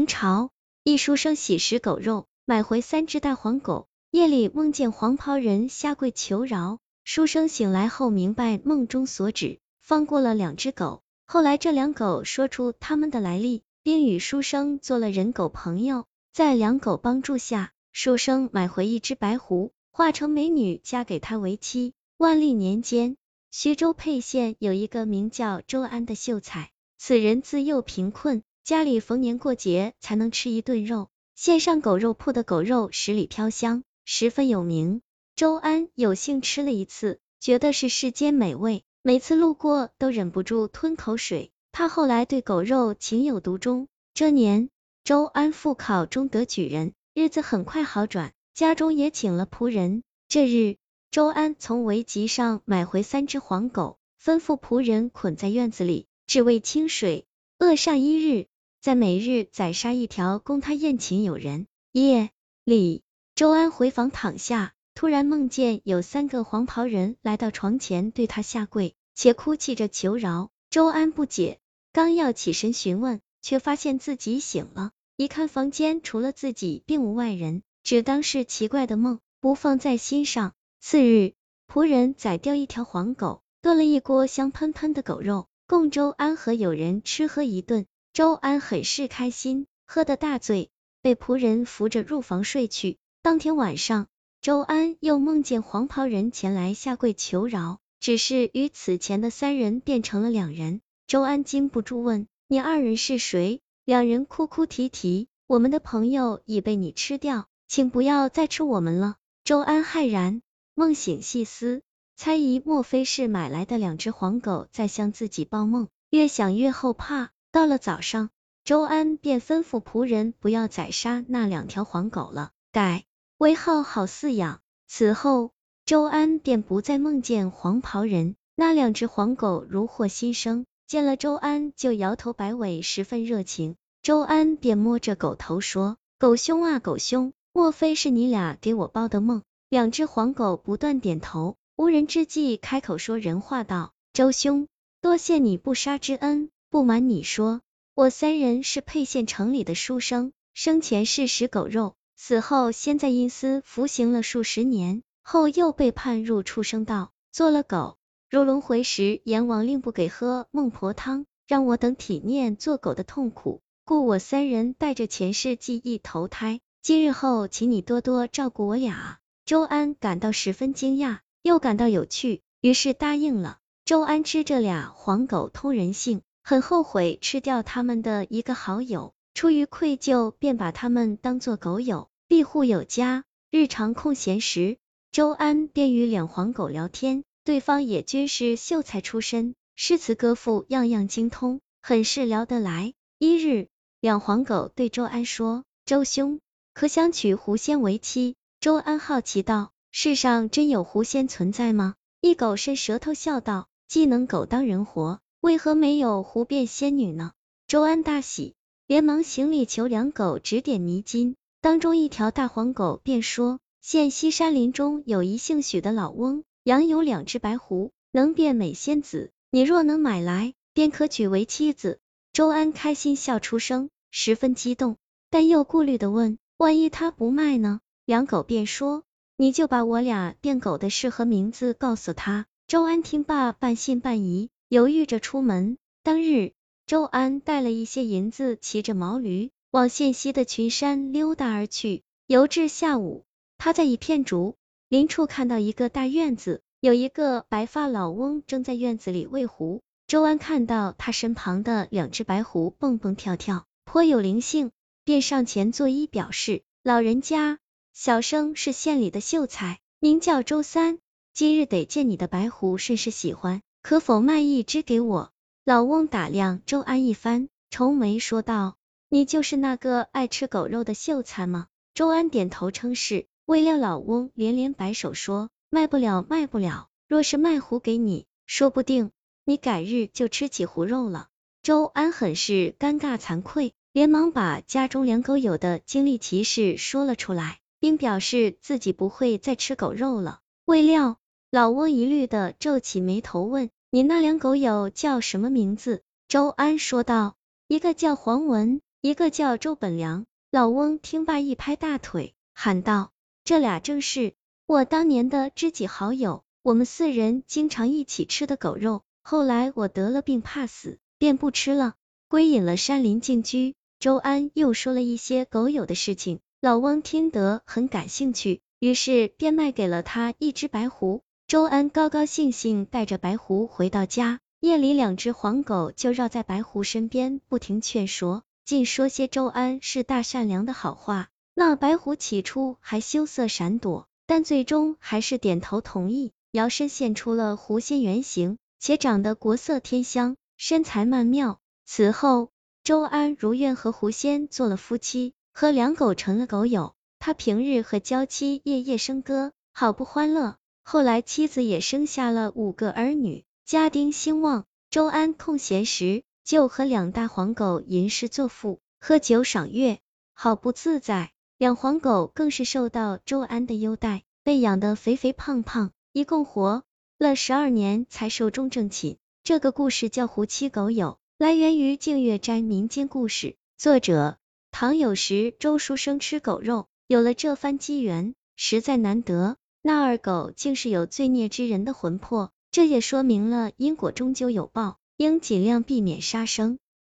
明朝，一书生喜食狗肉，买回三只大黄狗。夜里梦见黄袍人下跪求饶，书生醒来后明白梦中所指，放过了两只狗。后来这两狗说出他们的来历，并与书生做了人狗朋友。在两狗帮助下，书生买回一只白狐，化成美女嫁给他为妻。万历年间，徐州沛县有一个名叫周安的秀才，此人自幼贫困。家里逢年过节才能吃一顿肉，县上狗肉铺的狗肉十里飘香，十分有名。周安有幸吃了一次，觉得是世间美味，每次路过都忍不住吞口水。他后来对狗肉情有独钟。这年，周安复考中得举人，日子很快好转，家中也请了仆人。这日，周安从围集上买回三只黄狗，吩咐仆人捆在院子里，只为清水，恶上一日。在每日宰杀一条，供他宴请友人。夜里，周安回房躺下，突然梦见有三个黄袍人来到床前，对他下跪，且哭泣着求饶。周安不解，刚要起身询问，却发现自己醒了。一看房间除了自己，并无外人，只当是奇怪的梦，不放在心上。次日，仆人宰掉一条黄狗，炖了一锅香喷喷的狗肉，供周安和友人吃喝一顿。周安很是开心，喝得大醉，被仆人扶着入房睡去。当天晚上，周安又梦见黄袍人前来下跪求饶，只是与此前的三人变成了两人。周安禁不住问：“你二人是谁？”两人哭哭啼啼：“我们的朋友已被你吃掉，请不要再吃我们了。”周安骇然，梦醒细思，猜疑莫非是买来的两只黄狗在向自己报梦，越想越后怕。到了早上，周安便吩咐仆人不要宰杀那两条黄狗了，改为好好饲养。此后，周安便不再梦见黄袍人。那两只黄狗如获新生，见了周安就摇头摆尾，十分热情。周安便摸着狗头说：“狗兄啊，狗兄，莫非是你俩给我报的梦？”两只黄狗不断点头，无人之际开口说人话道：“周兄，多谢你不杀之恩。”不瞒你说，我三人是沛县城里的书生，生前是食狗肉，死后先在阴司服刑了数十年，后又被判入畜生道，做了狗。入轮回时，阎王令不给喝孟婆汤，让我等体念做狗的痛苦，故我三人带着前世记忆投胎。今日后，请你多多照顾我俩。周安感到十分惊讶，又感到有趣，于是答应了。周安吃这俩黄狗通人性。很后悔吃掉他们的一个好友，出于愧疚，便把他们当作狗友，庇护有加。日常空闲时，周安便与两黄狗聊天，对方也均是秀才出身，诗词歌赋样样精通，很是聊得来。一日，两黄狗对周安说：“周兄，可想娶狐仙为妻？”周安好奇道：“世上真有狐仙存在吗？”一狗伸舌头笑道：“既能狗当人活。”为何没有狐变仙女呢？周安大喜，连忙行礼求两狗指点迷津。当中一条大黄狗便说：现西山林中有一姓许的老翁，养有两只白狐，能变美仙子。你若能买来，便可娶为妻子。周安开心笑出声，十分激动，但又顾虑的问：万一他不卖呢？两狗便说：你就把我俩变狗的事和名字告诉他。周安听罢，半信半疑。犹豫着出门。当日，周安带了一些银子，骑着毛驴往县西的群山溜达而去。游至下午，他在一片竹林处看到一个大院子，有一个白发老翁正在院子里喂狐。周安看到他身旁的两只白狐蹦蹦跳跳，颇有灵性，便上前作揖表示：“老人家，小生是县里的秀才，名叫周三，今日得见你的白狐，甚是喜欢。”可否卖一只给我？老翁打量周安一番，愁眉说道：“你就是那个爱吃狗肉的秀才吗？”周安点头称是。未料老翁连连摆手说：“卖不了，卖不了。若是卖狐给你，说不定你改日就吃起狐肉了。”周安很是尴尬惭愧，连忙把家中两狗有的经历奇事说了出来，并表示自己不会再吃狗肉了。未料。老翁疑虑的皱起眉头问：“你那两狗友叫什么名字？”周安说道：“一个叫黄文，一个叫周本良。老翁听罢一拍大腿，喊道：“这俩正是我当年的知己好友，我们四人经常一起吃的狗肉。后来我得了病，怕死，便不吃了，归隐了山林静居。”周安又说了一些狗友的事情，老翁听得很感兴趣，于是便卖给了他一只白狐。周安高高兴兴带着白狐回到家。夜里，两只黄狗就绕在白狐身边，不停劝说，尽说些周安是大善良的好话。那白狐起初还羞涩闪躲，但最终还是点头同意，摇身现出了狐仙原形，且长得国色天香，身材曼妙。此后，周安如愿和狐仙做了夫妻，和两狗成了狗友。他平日和娇妻夜夜笙歌，好不欢乐。后来，妻子也生下了五个儿女。家丁兴旺，周安空闲时就和两大黄狗吟诗作赋，喝酒赏月，好不自在。两黄狗更是受到周安的优待，被养得肥肥胖胖，一共活了十二年才寿终正寝。这个故事叫《胡妻狗友》，来源于净月斋民间故事，作者唐有时。周书生吃狗肉，有了这番机缘，实在难得。那二狗竟是有罪孽之人的魂魄。这也说明了因果终究有报，应尽量避免杀生。